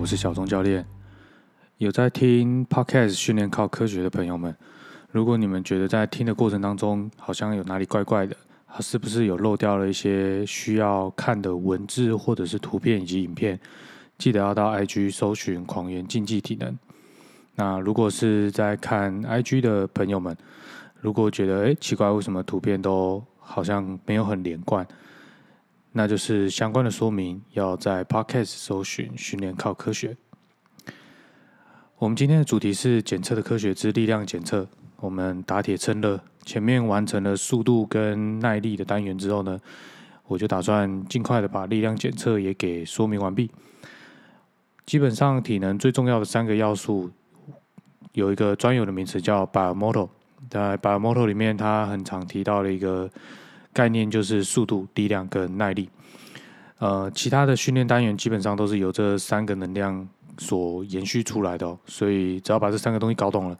我是小钟教练。有在听 Podcast 训练靠科学的朋友们，如果你们觉得在听的过程当中好像有哪里怪怪的，是不是有漏掉了一些需要看的文字或者是图片以及影片？记得要到 IG 搜寻“狂言竞技体能”。那如果是在看 IG 的朋友们，如果觉得诶奇怪，为什么图片都好像没有很连贯？那就是相关的说明，要在 Podcast 搜寻“训练靠科学”。我们今天的主题是检测的科学之力量检测。我们打铁趁热，前面完成了速度跟耐力的单元之后呢，我就打算尽快的把力量检测也给说明完毕。基本上，体能最重要的三个要素有一个专有的名词叫 Biomotor，在 Biomotor 里面，它很常提到的一个。概念就是速度、力量跟耐力。呃，其他的训练单元基本上都是由这三个能量所延续出来的哦，所以只要把这三个东西搞懂了，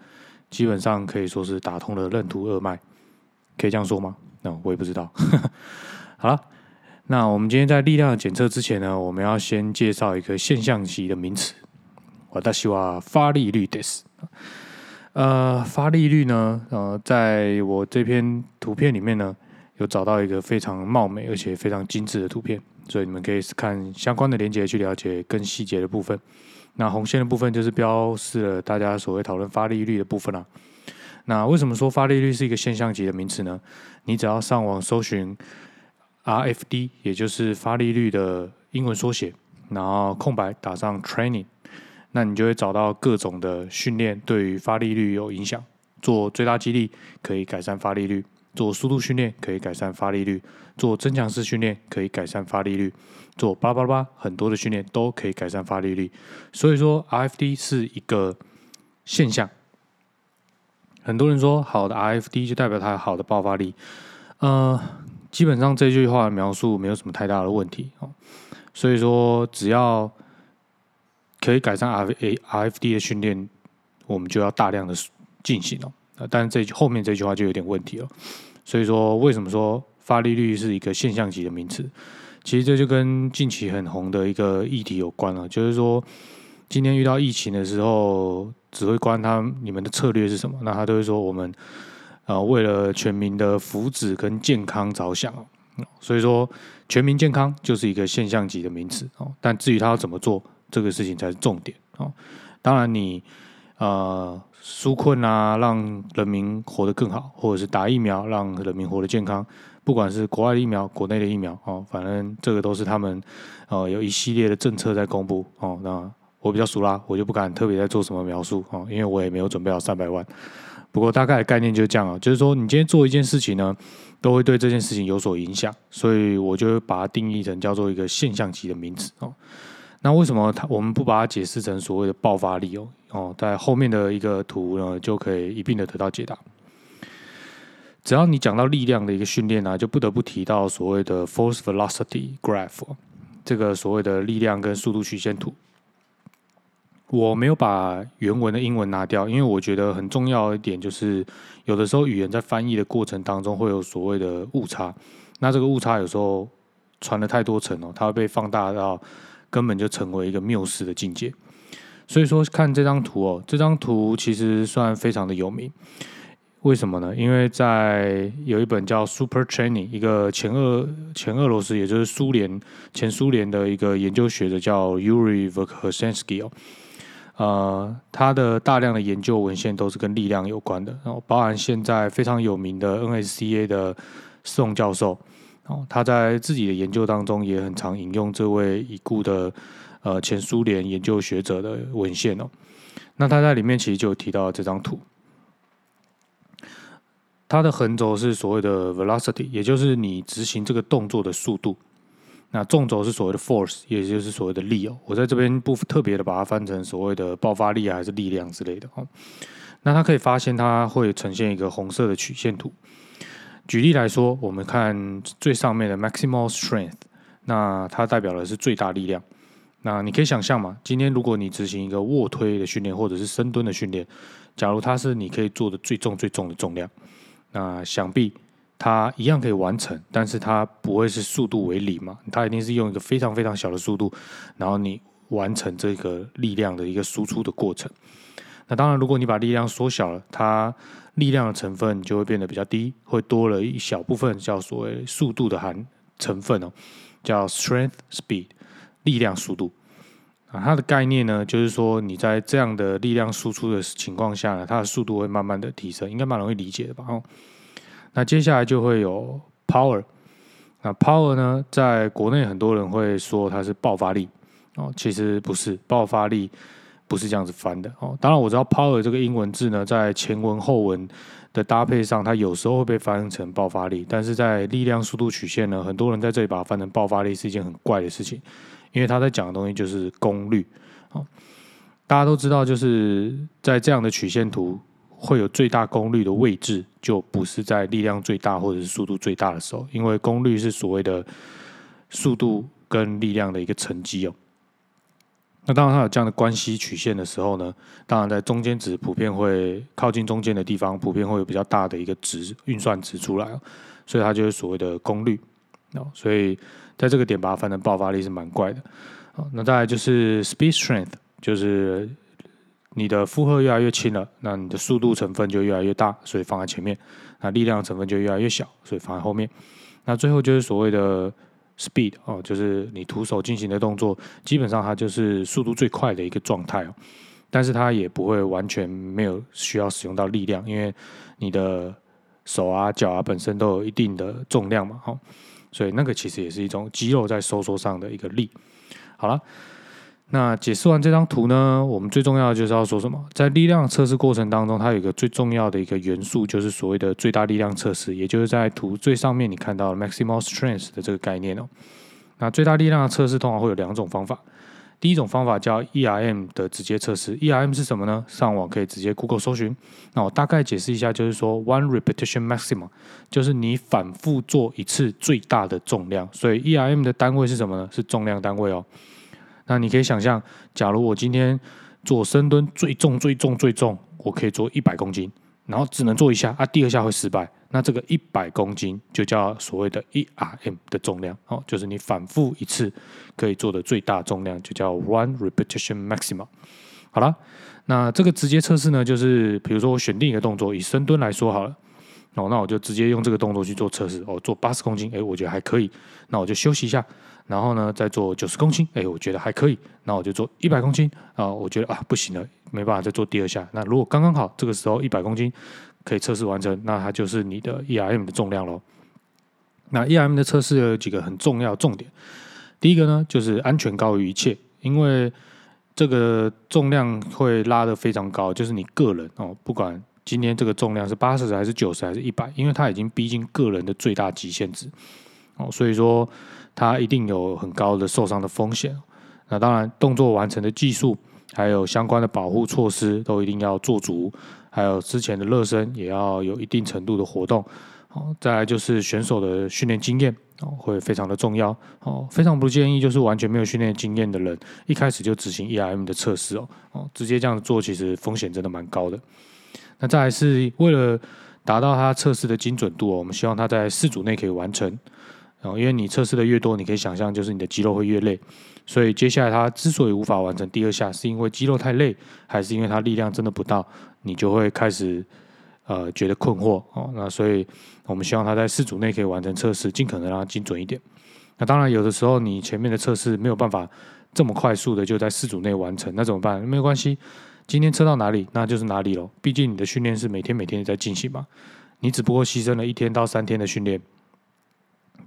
基本上可以说是打通了任督二脉，可以这样说吗？那我也不知道。好了，那我们今天在力量检测之前呢，我们要先介绍一个现象级的名词，我大希望发力率 this。呃，发力率呢，呃，在我这篇图片里面呢。有找到一个非常貌美而且非常精致的图片，所以你们可以看相关的连接去了解更细节的部分。那红线的部分就是标示了大家所谓讨论发力率的部分了。那为什么说发力率是一个现象级的名词呢？你只要上网搜寻 RFD，也就是发力率的英文缩写，然后空白打上 training，那你就会找到各种的训练对于发力率有影响。做最大激励可以改善发力率。做速度训练可以改善发力率，做增强式训练可以改善发力率，做巴拉巴拉巴很多的训练都可以改善发力率。所以说，RFD 是一个现象。很多人说好的 RFD 就代表它有好的爆发力，呃，基本上这句话描述没有什么太大的问题哦。所以说，只要可以改善 RF RFD 的训练，我们就要大量的进行哦。但这后面这句话就有点问题了，所以说为什么说发力率是一个现象级的名词？其实这就跟近期很红的一个议题有关了，就是说今天遇到疫情的时候，指挥官他你们的策略是什么？那他都会说我们呃为了全民的福祉跟健康着想，所以说全民健康就是一个现象级的名词哦。但至于他要怎么做，这个事情才是重点哦。当然你。呃，纾困啊，让人民活得更好，或者是打疫苗让人民活得健康，不管是国外的疫苗、国内的疫苗哦，反正这个都是他们呃有一系列的政策在公布哦。那我比较熟啦，我就不敢特别在做什么描述哦，因为我也没有准备好三百万。不过大概的概念就是这样啊，就是说你今天做一件事情呢，都会对这件事情有所影响，所以我就把它定义成叫做一个现象级的名词哦。那为什么它我们不把它解释成所谓的爆发力哦？哦，在后面的一个图呢，就可以一并的得到解答。只要你讲到力量的一个训练呢，就不得不提到所谓的 force velocity graph 这个所谓的力量跟速度曲线图。我没有把原文的英文拿掉，因为我觉得很重要一点就是，有的时候语言在翻译的过程当中会有所谓的误差。那这个误差有时候传了太多层哦，它会被放大到。根本就成为一个谬视的境界，所以说看这张图哦，这张图其实算非常的有名。为什么呢？因为在有一本叫《Super Training》，一个前俄前俄罗斯，也就是苏联前苏联的一个研究学者叫 Yuri Verkhoshansky 哦，呃，他的大量的研究文献都是跟力量有关的，然后包含现在非常有名的 NSCA 的宋教授。哦，他在自己的研究当中也很常引用这位已故的呃前苏联研究学者的文献哦。那他在里面其实就有提到这张图，它的横轴是所谓的 velocity，也就是你执行这个动作的速度。那纵轴是所谓的 force，也就是所谓的力哦。我在这边不特别的把它翻成所谓的爆发力啊，还是力量之类的哦。那它可以发现，它会呈现一个红色的曲线图。举例来说，我们看最上面的 maximal strength，那它代表的是最大力量。那你可以想象嘛，今天如果你执行一个卧推的训练，或者是深蹲的训练，假如它是你可以做的最重最重的重量，那想必它一样可以完成，但是它不会是速度为零嘛？它一定是用一个非常非常小的速度，然后你完成这个力量的一个输出的过程。那当然，如果你把力量缩小了，它力量的成分就会变得比较低，会多了一小部分叫所谓速度的含成分哦，叫 strength speed 力量速度啊。它的概念呢，就是说你在这样的力量输出的情况下呢，它的速度会慢慢的提升，应该蛮容易理解的吧？哦，那接下来就会有 power。那 power 呢，在国内很多人会说它是爆发力哦，其实不是爆发力。不是这样子翻的哦。当然我知道 power 这个英文字呢，在前文后文的搭配上，它有时候会被翻成爆发力。但是在力量速度曲线呢，很多人在这里把它翻成爆发力是一件很怪的事情，因为他在讲的东西就是功率。大家都知道，就是在这样的曲线图会有最大功率的位置，就不是在力量最大或者是速度最大的时候，因为功率是所谓的速度跟力量的一个乘积哦。那当然，它有这样的关系曲线的时候呢，当然在中间值普遍会靠近中间的地方，普遍会有比较大的一个值运算值出来所以它就是所谓的功率哦。所以在这个点吧，反正爆发力是蛮怪的好。那再来就是 speed strength，就是你的负荷越来越轻了，那你的速度成分就越来越大，所以放在前面；那力量成分就越来越小，所以放在后面。那最后就是所谓的。Speed 哦，就是你徒手进行的动作，基本上它就是速度最快的一个状态哦。但是它也不会完全没有需要使用到力量，因为你的手啊、脚啊本身都有一定的重量嘛，哈。所以那个其实也是一种肌肉在收缩上的一个力。好了。那解释完这张图呢，我们最重要的就是要说什么？在力量测试过程当中，它有一个最重要的一个元素，就是所谓的最大力量测试，也就是在图最上面你看到 maximum strength 的这个概念哦。那最大力量的测试通常会有两种方法，第一种方法叫 ERM 的直接测试。ERM 是什么呢？上网可以直接 Google 搜寻。那我大概解释一下，就是说 one repetition maximum，就是你反复做一次最大的重量。所以 ERM 的单位是什么呢？是重量单位哦。那你可以想象，假如我今天做深蹲最重、最重、最重，我可以做一百公斤，然后只能做一下啊，第二下会失败。那这个一百公斤就叫所谓的 ERM 的重量哦，就是你反复一次可以做的最大重量，就叫 One Repetition Maximum。好了，那这个直接测试呢，就是比如说我选定一个动作，以深蹲来说好了，哦，那我就直接用这个动作去做测试哦，做八十公斤，哎，我觉得还可以，那我就休息一下。然后呢，再做九十公斤，哎，我觉得还可以。那我就做一百公斤啊，我觉得啊不行了，没办法再做第二下。那如果刚刚好，这个时候一百公斤可以测试完成，那它就是你的 ERM 的重量喽。那 ERM 的测试有几个很重要重点，第一个呢就是安全高于一切，因为这个重量会拉得非常高，就是你个人哦，不管今天这个重量是八十还是九十还是一百，因为它已经逼近个人的最大极限值哦，所以说。它一定有很高的受伤的风险，那当然动作完成的技术，还有相关的保护措施都一定要做足，还有之前的热身也要有一定程度的活动，哦，再来就是选手的训练经验哦，会非常的重要哦，非常不建议就是完全没有训练经验的人一开始就执行 ERM 的测试哦，哦，直接这样做其实风险真的蛮高的。那再来是为了达到它测试的精准度哦，我们希望它在四组内可以完成。哦，因为你测试的越多，你可以想象，就是你的肌肉会越累。所以接下来他之所以无法完成第二下，是因为肌肉太累，还是因为他力量真的不到？你就会开始呃觉得困惑哦。那所以我们希望他在四组内可以完成测试，尽可能让它精准一点。那当然有的时候你前面的测试没有办法这么快速的就在四组内完成，那怎么办？没有关系，今天测到哪里那就是哪里喽。毕竟你的训练是每天每天在进行嘛，你只不过牺牲了一天到三天的训练。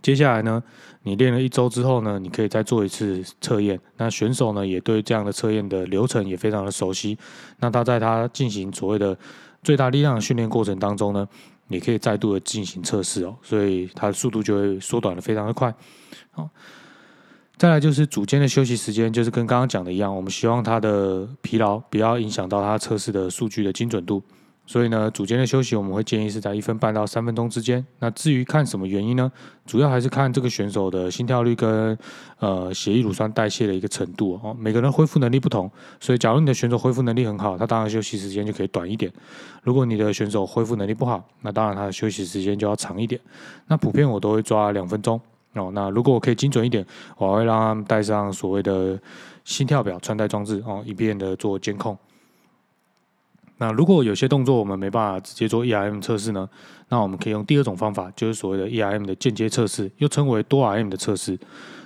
接下来呢，你练了一周之后呢，你可以再做一次测验。那选手呢，也对这样的测验的流程也非常的熟悉。那他在他进行所谓的最大力量训练过程当中呢，也可以再度的进行测试哦，所以他的速度就会缩短的非常的快。好，再来就是组间的休息时间，就是跟刚刚讲的一样，我们希望他的疲劳不要影响到他测试的数据的精准度。所以呢，组间的休息我们会建议是在一分半到三分钟之间。那至于看什么原因呢？主要还是看这个选手的心跳率跟呃血液乳酸代谢的一个程度哦。每个人恢复能力不同，所以假如你的选手恢复能力很好，他当然休息时间就可以短一点。如果你的选手恢复能力不好，那当然他的休息时间就要长一点。那普遍我都会抓两分钟哦。那如果我可以精准一点，我会让他们带上所谓的心跳表穿戴装置哦，以便的做监控。那如果有些动作我们没办法直接做 ERM 测试呢？那我们可以用第二种方法，就是所谓的 ERM 的间接测试，又称为多 RM 的测试。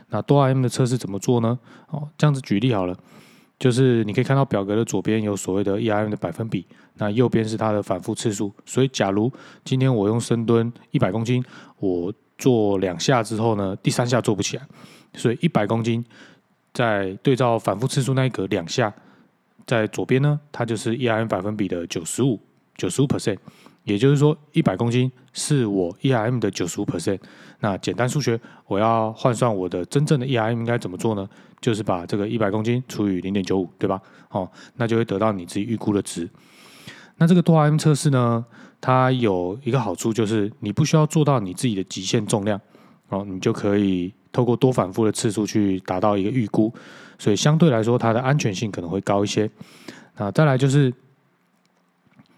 那多 RM 的测试怎么做呢？哦，这样子举例好了，就是你可以看到表格的左边有所谓的 ERM 的百分比，那右边是它的反复次数。所以，假如今天我用深蹲一百公斤，我做两下之后呢，第三下做不起来，所以一百公斤在对照反复次数那一格两下。在左边呢，它就是 ERM 百分比的九十五，九十五 percent，也就是说一百公斤是我 ERM 的九十五 percent。那简单数学，我要换算我的真正的 ERM 应该怎么做呢？就是把这个一百公斤除以零点九五，对吧？哦，那就会得到你自己预估的值。那这个多 RM 测试呢，它有一个好处就是你不需要做到你自己的极限重量，哦，你就可以透过多反复的次数去达到一个预估。所以相对来说，它的安全性可能会高一些。那再来就是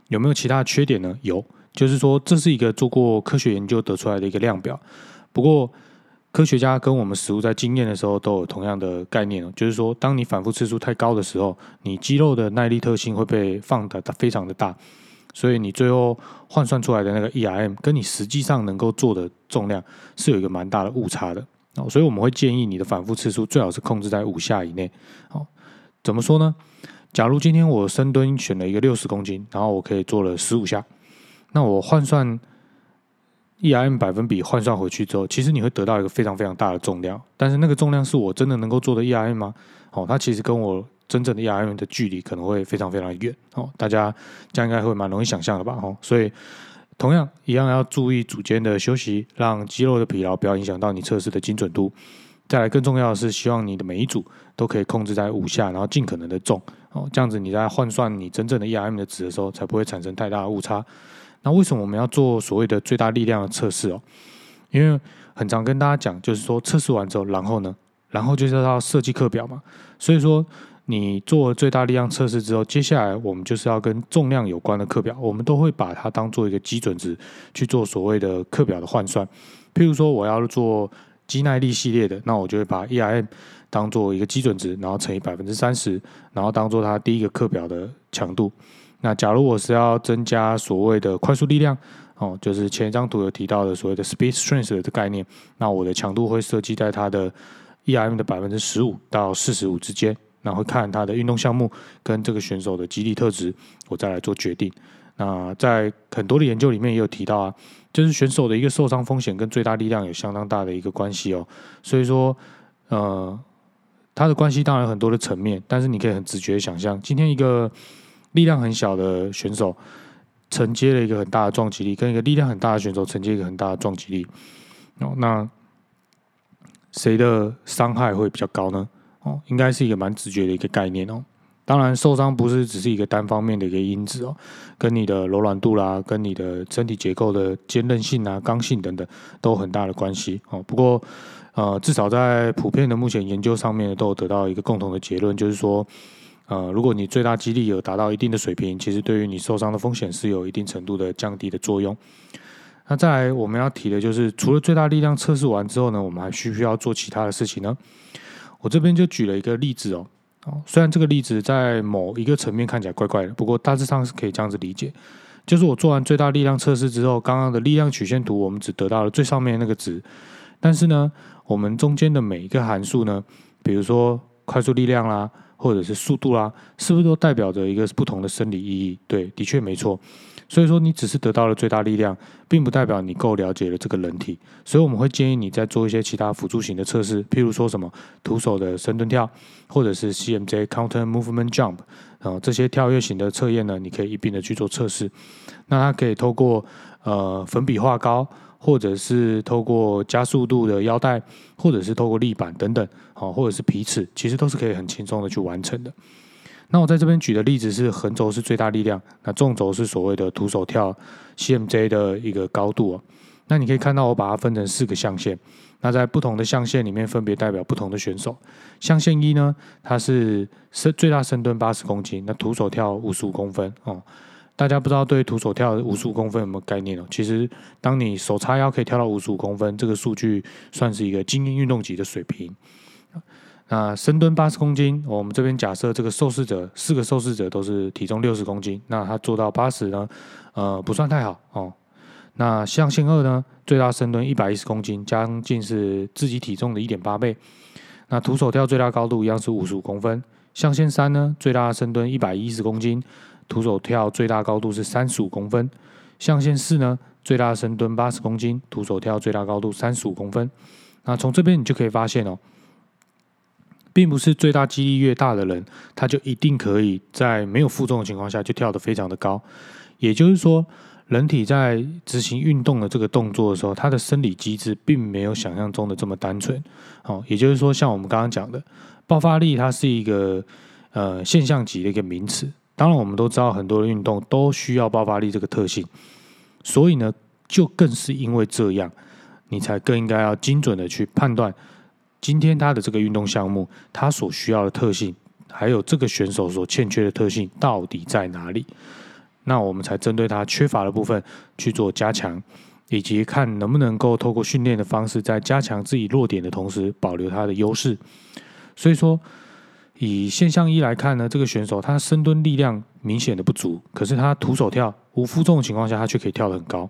有没有其他的缺点呢？有，就是说这是一个做过科学研究得出来的一个量表。不过科学家跟我们实物在经验的时候都有同样的概念哦，就是说当你反复次数太高的时候，你肌肉的耐力特性会被放的非常的大，所以你最后换算出来的那个 ERM 跟你实际上能够做的重量是有一个蛮大的误差的。哦，所以我们会建议你的反复次数最好是控制在五下以内。哦，怎么说呢？假如今天我深蹲选了一个六十公斤，然后我可以做了十五下，那我换算 ERM 百分比换算回去之后，其实你会得到一个非常非常大的重量。但是那个重量是我真的能够做的 ERM 吗？哦，它其实跟我真正的 ERM 的距离可能会非常非常远。哦，大家这样应该会蛮容易想象的吧？哦，所以。同样一样要注意组间的休息，让肌肉的疲劳不要影响到你测试的精准度。再来更重要的是，希望你的每一组都可以控制在五下，然后尽可能的重哦，这样子你在换算你真正的 ERM 的值的时候，才不会产生太大的误差。那为什么我们要做所谓的最大力量的测试哦？因为很常跟大家讲，就是说测试完之后，然后呢，然后就是要设计课表嘛，所以说。你做最大力量测试之后，接下来我们就是要跟重量有关的课表，我们都会把它当做一个基准值去做所谓的课表的换算。譬如说，我要做肌耐力系列的，那我就会把 EIM 当做一个基准值，然后乘以百分之三十，然后当做它第一个课表的强度。那假如我是要增加所谓的快速力量，哦，就是前一张图有提到的所谓的 Speed Strength 的概念，那我的强度会设计在它的 EIM 的百分之十五到四十五之间。然后看他的运动项目跟这个选手的肌力特质，我再来做决定。那在很多的研究里面也有提到啊，就是选手的一个受伤风险跟最大力量有相当大的一个关系哦。所以说，呃，它的关系当然有很多的层面，但是你可以很直觉的想象，今天一个力量很小的选手承接了一个很大的撞击力，跟一个力量很大的选手承接一个很大的撞击力，哦，那谁的伤害会比较高呢？应该是一个蛮直觉的一个概念哦。当然，受伤不是只是一个单方面的一个因子哦，跟你的柔软度啦，跟你的身体结构的坚韧性啊、刚性等等，都有很大的关系哦。不过，呃，至少在普遍的目前研究上面，都有得到一个共同的结论，就是说，呃，如果你最大肌力有达到一定的水平，其实对于你受伤的风险是有一定程度的降低的作用。那再来，我们要提的就是，除了最大力量测试完之后呢，我们还需不需要做其他的事情呢？我这边就举了一个例子哦，哦，虽然这个例子在某一个层面看起来怪怪的，不过大致上是可以这样子理解，就是我做完最大力量测试之后，刚刚的力量曲线图我们只得到了最上面那个值，但是呢，我们中间的每一个函数呢，比如说快速力量啦，或者是速度啦，是不是都代表着一个不同的生理意义？对，的确没错。所以说，你只是得到了最大力量，并不代表你够了解了这个人体。所以我们会建议你再做一些其他辅助型的测试，譬如说什么徒手的深蹲跳，或者是 CMJ Counter Movement Jump，然后这些跳跃型的测验呢，你可以一并的去做测试。那它可以透过呃粉笔画高，或者是透过加速度的腰带，或者是透过立板等等，好，或者是皮尺，其实都是可以很轻松的去完成的。那我在这边举的例子是横轴是最大力量，那纵轴是所谓的徒手跳 CMJ 的一个高度哦。那你可以看到我把它分成四个象限，那在不同的象限里面分别代表不同的选手。象限一呢，它是深最大深蹲八十公斤，那徒手跳五十五公分哦。大家不知道对徒手跳五十五公分有没有概念哦？其实，当你手叉腰可以跳到五十五公分，这个数据算是一个精英运动级的水平。那深蹲八十公斤，我们这边假设这个受试者四个受试者都是体重六十公斤，那他做到八十呢？呃，不算太好哦。那象限二呢？最大深蹲一百一十公斤，将近是自己体重的一点八倍。那徒手跳最大高度一样是五十五公分。象限三呢？最大深蹲一百一十公斤。徒手跳最大高度是三十五公分，象限四呢，最大深蹲八十公斤，徒手跳最大高度三十五公分。那从这边你就可以发现哦，并不是最大肌力越大的人，他就一定可以在没有负重的情况下就跳得非常的高。也就是说，人体在执行运动的这个动作的时候，它的生理机制并没有想象中的这么单纯。哦，也就是说，像我们刚刚讲的，爆发力它是一个呃现象级的一个名词。当然，我们都知道很多的运动都需要爆发力这个特性，所以呢，就更是因为这样，你才更应该要精准的去判断今天他的这个运动项目，他所需要的特性，还有这个选手所欠缺的特性到底在哪里，那我们才针对他缺乏的部分去做加强，以及看能不能够透过训练的方式，在加强自己弱点的同时，保留他的优势。所以说。以现象一来看呢，这个选手他深蹲力量明显的不足，可是他徒手跳无负重的情况下，他却可以跳得很高。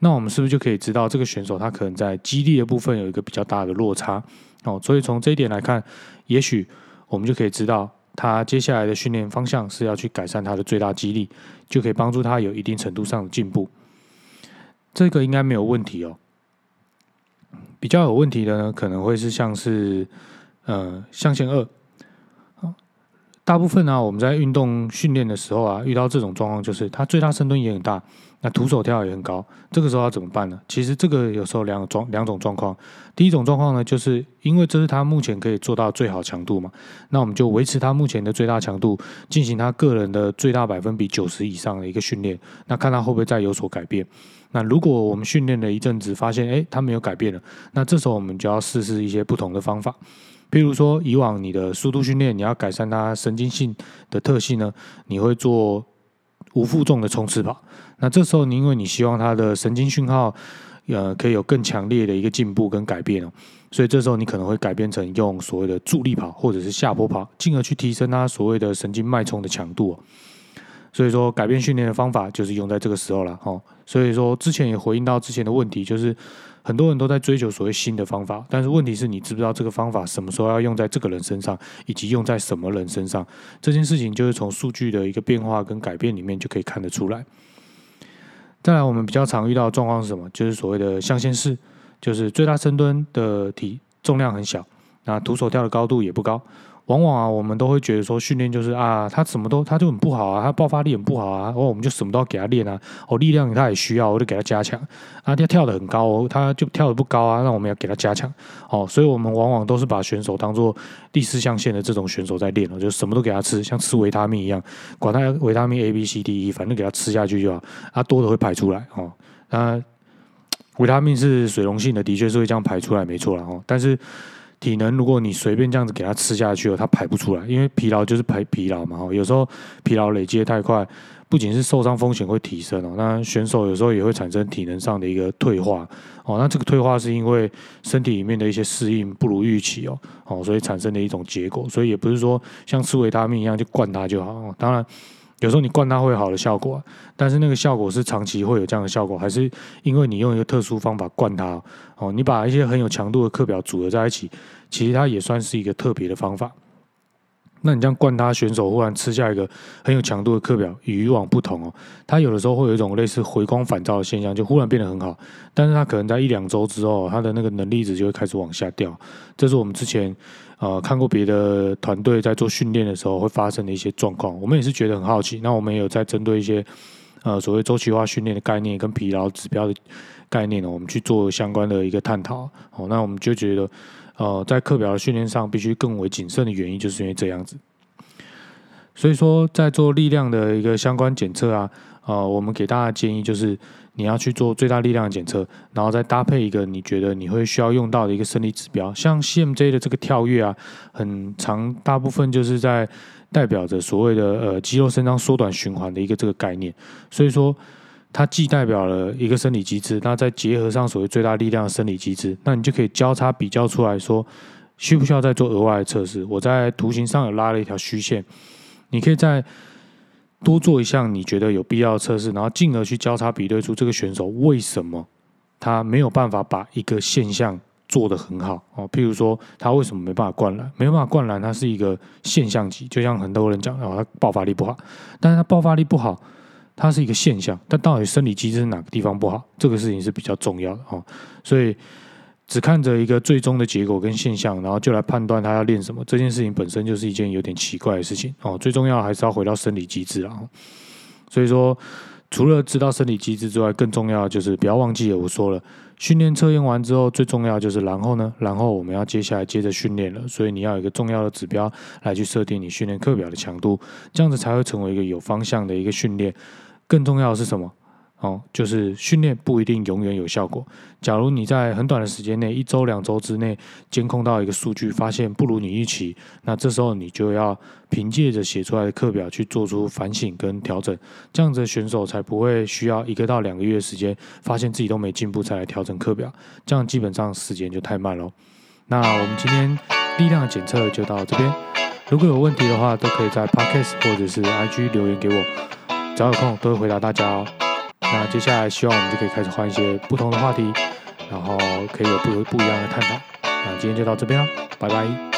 那我们是不是就可以知道这个选手他可能在肌力的部分有一个比较大的落差？哦，所以从这一点来看，也许我们就可以知道他接下来的训练方向是要去改善他的最大肌力，就可以帮助他有一定程度上的进步。这个应该没有问题哦。比较有问题的呢，可能会是像是呃象限二。大部分呢，我们在运动训练的时候啊，遇到这种状况，就是他最大深蹲也很大，那徒手跳也很高，这个时候要怎么办呢？其实这个有时候两状两种状况，第一种状况呢，就是因为这是他目前可以做到最好强度嘛，那我们就维持他目前的最大强度，进行他个人的最大百分比九十以上的一个训练，那看他会不会再有所改变。那如果我们训练了一阵子，发现诶他没有改变了，那这时候我们就要试试一些不同的方法。譬如说，以往你的速度训练，你要改善它神经性的特性呢，你会做无负重的冲刺跑。那这时候，你因为你希望它的神经讯号，呃，可以有更强烈的一个进步跟改变哦，所以这时候你可能会改变成用所谓的助力跑或者是下坡跑，进而去提升它所谓的神经脉冲的强度哦。所以说，改变训练的方法就是用在这个时候了哦。所以说，之前也回应到之前的问题，就是。很多人都在追求所谓新的方法，但是问题是你知不知道这个方法什么时候要用在这个人身上，以及用在什么人身上？这件事情就是从数据的一个变化跟改变里面就可以看得出来。再来，我们比较常遇到的状况是什么？就是所谓的象限式，就是最大深蹲的体重量很小，那徒手跳的高度也不高。往往啊，我们都会觉得说训练就是啊，他什么都他就很不好啊，他爆发力很不好啊，哦，我们就什么都要给他练啊，哦，力量他也需要，我就给他加强啊，他跳的很高，哦他就跳的不高啊，那我们要给他加强哦，所以我们往往都是把选手当做第四象限的这种选手在练了，就什么都给他吃，像吃维他命一样，管他维他命 A B C D E，反正给他吃下去就好，啊，多的会排出来哦，那 维他命是水溶性的，的确是会这样排出来，没错了哦，但是。体能，如果你随便这样子给他吃下去了，他排不出来，因为疲劳就是排疲劳嘛。哦有时候疲劳累积的太快，不仅是受伤风险会提升哦，那选手有时候也会产生体能上的一个退化哦。那这个退化是因为身体里面的一些适应不如预期哦，哦，所以产生的一种结果。所以也不是说像吃维他命一样就灌它就好。当然。有时候你灌它会有好的效果，但是那个效果是长期会有这样的效果，还是因为你用一个特殊方法灌它？哦，你把一些很有强度的课表组合在一起，其实它也算是一个特别的方法。那你这样灌他，选手忽然吃下一个很有强度的课表，与以往不同哦。他有的时候会有一种类似回光返照的现象，就忽然变得很好，但是他可能在一两周之后，他的那个能力值就会开始往下掉。这是我们之前呃看过别的团队在做训练的时候会发生的一些状况，我们也是觉得很好奇。那我们也有在针对一些呃所谓周期化训练的概念跟疲劳指标的概念呢，我们去做相关的一个探讨。哦，那我们就觉得。呃，在课表的训练上必须更为谨慎的原因，就是因为这样子。所以说，在做力量的一个相关检测啊，呃，我们给大家建议就是你要去做最大力量的检测，然后再搭配一个你觉得你会需要用到的一个生理指标，像 CMJ 的这个跳跃啊，很长，大部分就是在代表着所谓的呃肌肉伸张缩短循环的一个这个概念，所以说它既代表了一个生理机制，那再结合上所谓最大力量的生理机制，那你就可以交叉比较出来说，需不需要再做额外的测试？我在图形上有拉了一条虚线。你可以再多做一项你觉得有必要测试，然后进而去交叉比对出这个选手为什么他没有办法把一个现象做得很好哦。譬如说他为什么没办法灌篮？没办法灌篮，他是一个现象级，就像很多人讲哦，他爆发力不好。但是他爆发力不好，它是一个现象。但到底生理机制哪个地方不好？这个事情是比较重要的哦。所以。只看着一个最终的结果跟现象，然后就来判断他要练什么，这件事情本身就是一件有点奇怪的事情哦。最重要还是要回到生理机制啊。所以说，除了知道生理机制之外，更重要就是不要忘记我说了，训练测验完之后，最重要就是然后呢，然后我们要接下来接着训练了。所以你要有一个重要的指标来去设定你训练课表的强度，这样子才会成为一个有方向的一个训练。更重要的是什么？哦，就是训练不一定永远有效果。假如你在很短的时间内，一周、两周之内监控到一个数据，发现不如你预期，那这时候你就要凭借着写出来的课表去做出反省跟调整，这样子选手才不会需要一个到两个月时间，发现自己都没进步才来调整课表，这样基本上时间就太慢了。那我们今天力量检测就到这边，如果有问题的话，都可以在 Podcast 或者是 IG 留言给我，只要有空都会回答大家哦。那接下来，希望我们就可以开始换一些不同的话题，然后可以有不不一样的探讨。那今天就到这边了，拜拜。